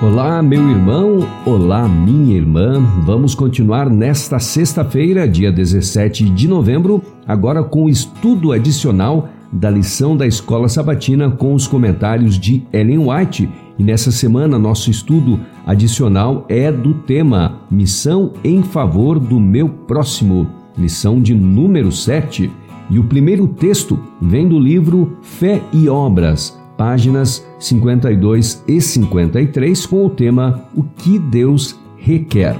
Olá, meu irmão, olá, minha irmã. Vamos continuar nesta sexta-feira, dia 17 de novembro, agora com o estudo adicional da lição da Escola Sabatina com os comentários de Ellen White. E nessa semana, nosso estudo adicional é do tema Missão em favor do meu próximo, lição de número 7. E o primeiro texto vem do livro Fé e Obras, páginas 52 e 53, com o tema O que Deus requer.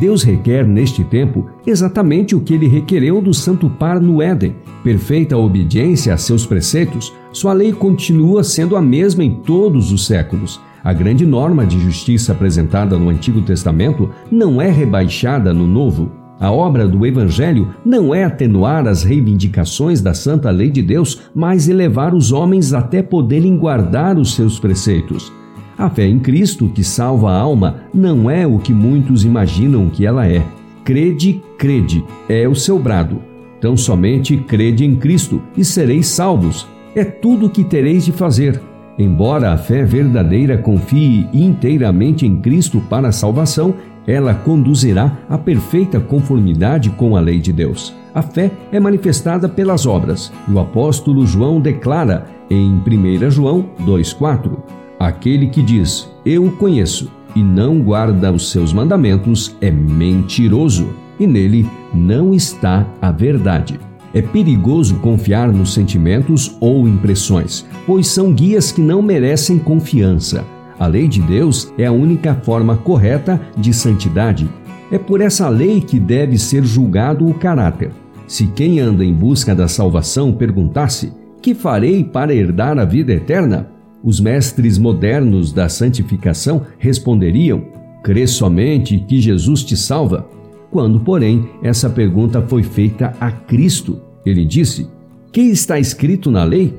Deus requer neste tempo exatamente o que ele requereu do santo par no Éden: perfeita obediência a seus preceitos. Sua lei continua sendo a mesma em todos os séculos. A grande norma de justiça apresentada no Antigo Testamento não é rebaixada no Novo. A obra do Evangelho não é atenuar as reivindicações da santa lei de Deus, mas elevar os homens até poderem guardar os seus preceitos. A fé em Cristo, que salva a alma, não é o que muitos imaginam que ela é. Crede, crede, é o seu brado. Tão somente crede em Cristo e sereis salvos. É tudo o que tereis de fazer. Embora a fé verdadeira confie inteiramente em Cristo para a salvação, ela conduzirá à perfeita conformidade com a lei de Deus. A fé é manifestada pelas obras, e o apóstolo João declara em 1 João 2,4: Aquele que diz, Eu o conheço, e não guarda os seus mandamentos, é mentiroso, e nele não está a verdade. É perigoso confiar nos sentimentos ou impressões, pois são guias que não merecem confiança. A lei de Deus é a única forma correta de santidade. É por essa lei que deve ser julgado o caráter. Se quem anda em busca da salvação perguntasse: Que farei para herdar a vida eterna? Os mestres modernos da santificação responderiam: Crê somente que Jesus te salva. Quando, porém, essa pergunta foi feita a Cristo, ele disse: Que está escrito na lei?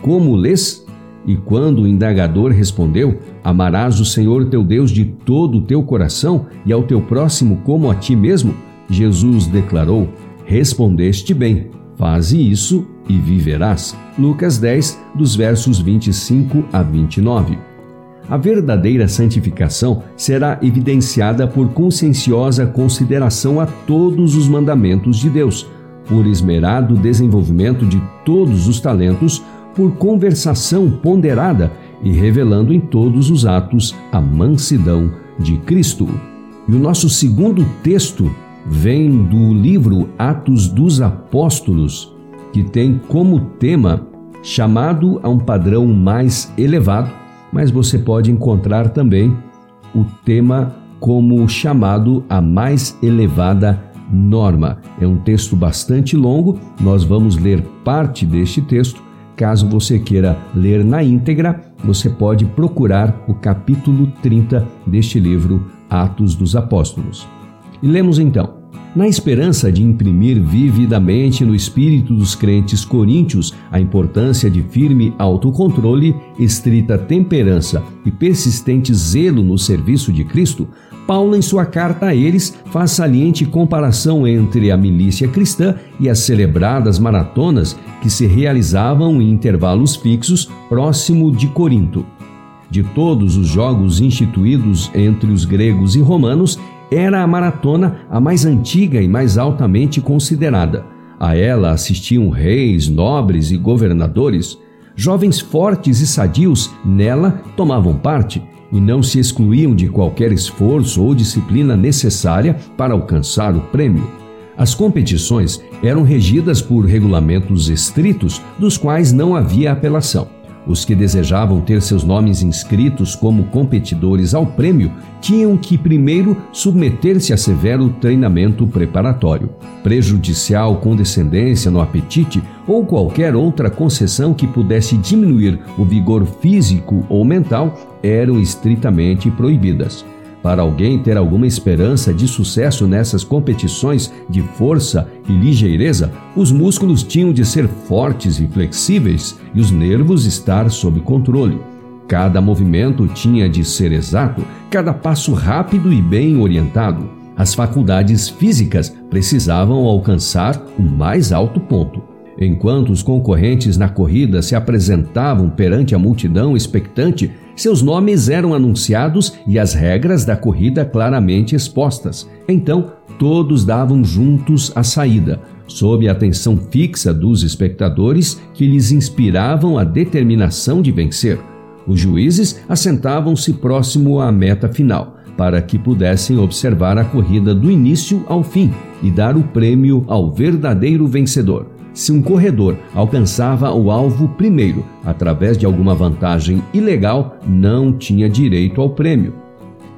Como lês? E quando o indagador respondeu: Amarás o Senhor teu Deus de todo o teu coração e ao teu próximo como a ti mesmo, Jesus declarou: Respondeste bem, faze isso e viverás. Lucas 10, dos versos 25 a 29. A verdadeira santificação será evidenciada por conscienciosa consideração a todos os mandamentos de Deus, por esmerado desenvolvimento de todos os talentos por conversação ponderada e revelando em todos os atos a mansidão de Cristo. E o nosso segundo texto vem do livro Atos dos Apóstolos, que tem como tema chamado a um padrão mais elevado, mas você pode encontrar também o tema como chamado a mais elevada norma. É um texto bastante longo, nós vamos ler parte deste texto Caso você queira ler na íntegra, você pode procurar o capítulo 30 deste livro, Atos dos Apóstolos. E lemos então: na esperança de imprimir vividamente no espírito dos crentes coríntios a importância de firme autocontrole, estrita temperança e persistente zelo no serviço de Cristo, Paulo, em sua carta a eles, faz saliente comparação entre a milícia cristã e as celebradas maratonas que se realizavam em intervalos fixos próximo de Corinto. De todos os jogos instituídos entre os gregos e romanos, era a maratona a mais antiga e mais altamente considerada. A ela assistiam reis, nobres e governadores. Jovens fortes e sadios nela tomavam parte e não se excluíam de qualquer esforço ou disciplina necessária para alcançar o prêmio. As competições eram regidas por regulamentos estritos, dos quais não havia apelação. Os que desejavam ter seus nomes inscritos como competidores ao prêmio tinham que primeiro submeter-se a severo treinamento preparatório. Prejudicial condescendência no apetite ou qualquer outra concessão que pudesse diminuir o vigor físico ou mental eram estritamente proibidas. Para alguém ter alguma esperança de sucesso nessas competições de força e ligeireza, os músculos tinham de ser fortes e flexíveis e os nervos estar sob controle. Cada movimento tinha de ser exato, cada passo rápido e bem orientado. As faculdades físicas precisavam alcançar o mais alto ponto. Enquanto os concorrentes na corrida se apresentavam perante a multidão expectante, Seus nomes eram anunciados e as regras da corrida claramente expostas. Então, todos davam juntos a saída, sob a atenção fixa dos espectadores que lhes inspiravam a determinação de vencer. Os juízes assentavam-se próximo à meta final, para que pudessem observar a corrida do início ao fim e dar o prêmio ao verdadeiro vencedor. Se um corredor alcançava o alvo primeiro através de alguma vantagem ilegal, não tinha direito ao prêmio.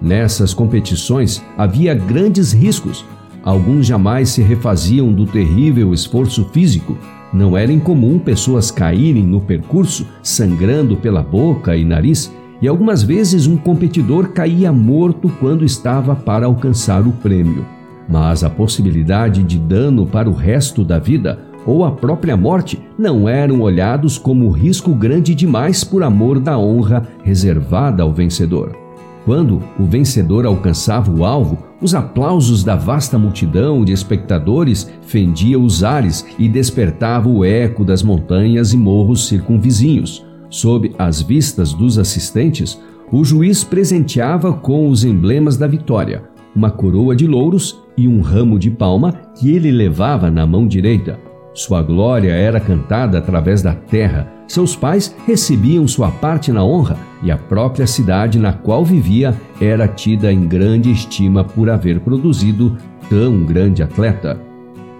Nessas competições havia grandes riscos. Alguns jamais se refaziam do terrível esforço físico. Não era incomum pessoas caírem no percurso, sangrando pela boca e nariz, e algumas vezes um competidor caía morto quando estava para alcançar o prêmio. Mas a possibilidade de dano para o resto da vida ou a própria morte não eram olhados como risco grande demais por amor da honra reservada ao vencedor. Quando o vencedor alcançava o alvo, os aplausos da vasta multidão de espectadores fendiam os ares e despertava o eco das montanhas e morros circunvizinhos. Sob as vistas dos assistentes, o juiz presenteava com os emblemas da vitória, uma coroa de louros e um ramo de palma que ele levava na mão direita. Sua glória era cantada através da terra. Seus pais recebiam sua parte na honra e a própria cidade na qual vivia era tida em grande estima por haver produzido tão grande atleta.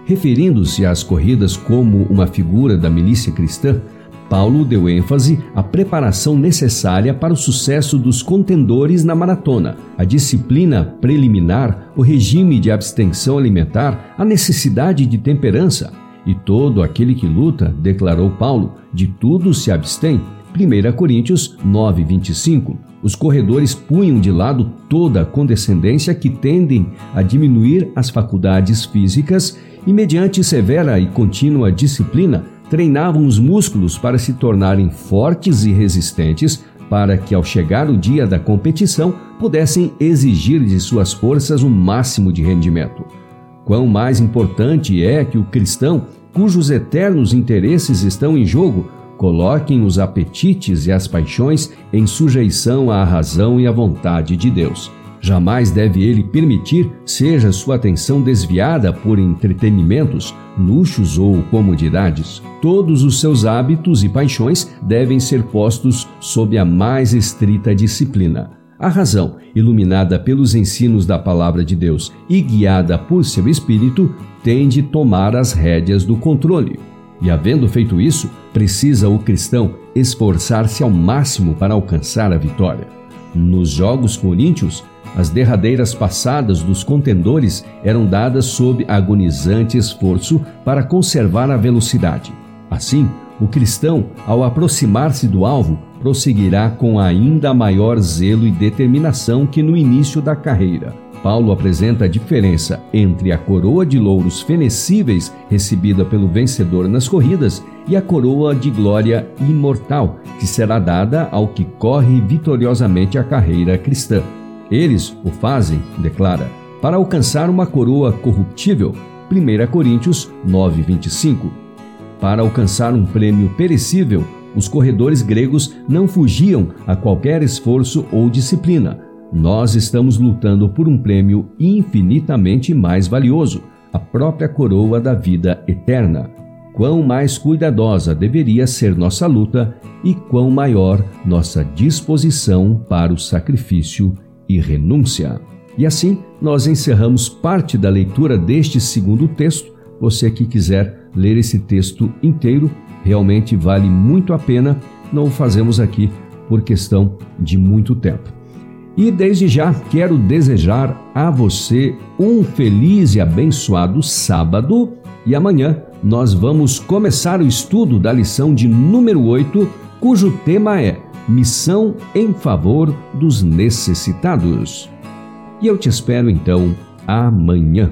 Referindo-se às corridas como uma figura da milícia cristã, Paulo deu ênfase à preparação necessária para o sucesso dos contendores na maratona, a disciplina preliminar, o regime de abstenção alimentar, a necessidade de temperança, e todo aquele que luta, declarou Paulo, de tudo se abstém. 1 Coríntios 9, 25. Os corredores punham de lado toda a condescendência que tendem a diminuir as faculdades físicas e, mediante severa e contínua disciplina, treinavam os músculos para se tornarem fortes e resistentes, para que, ao chegar o dia da competição, pudessem exigir de suas forças o máximo de rendimento. Quão mais importante é que o cristão, cujos eternos interesses estão em jogo, coloquem os apetites e as paixões em sujeição à razão e à vontade de Deus. Jamais deve ele permitir seja sua atenção desviada por entretenimentos, luxos ou comodidades. Todos os seus hábitos e paixões devem ser postos sob a mais estrita disciplina. A razão, iluminada pelos ensinos da Palavra de Deus e guiada por seu Espírito, tem de tomar as rédeas do controle. E, havendo feito isso, precisa o cristão esforçar-se ao máximo para alcançar a vitória. Nos Jogos Coríntios, as derradeiras passadas dos contendores eram dadas sob agonizante esforço para conservar a velocidade. Assim, o cristão, ao aproximar-se do alvo, prosseguirá com ainda maior zelo e determinação que no início da carreira. Paulo apresenta a diferença entre a coroa de louros fenecíveis recebida pelo vencedor nas corridas e a coroa de glória imortal que será dada ao que corre vitoriosamente a carreira cristã. Eles o fazem, declara, para alcançar uma coroa corruptível. 1 Coríntios 9:25 para alcançar um prêmio perecível, os corredores gregos não fugiam a qualquer esforço ou disciplina. Nós estamos lutando por um prêmio infinitamente mais valioso, a própria coroa da vida eterna. Quão mais cuidadosa deveria ser nossa luta e quão maior nossa disposição para o sacrifício e renúncia. E assim, nós encerramos parte da leitura deste segundo texto. Você que quiser ler esse texto inteiro, realmente vale muito a pena. Não o fazemos aqui por questão de muito tempo. E desde já quero desejar a você um feliz e abençoado sábado. E amanhã nós vamos começar o estudo da lição de número 8, cujo tema é Missão em favor dos necessitados. E eu te espero então amanhã.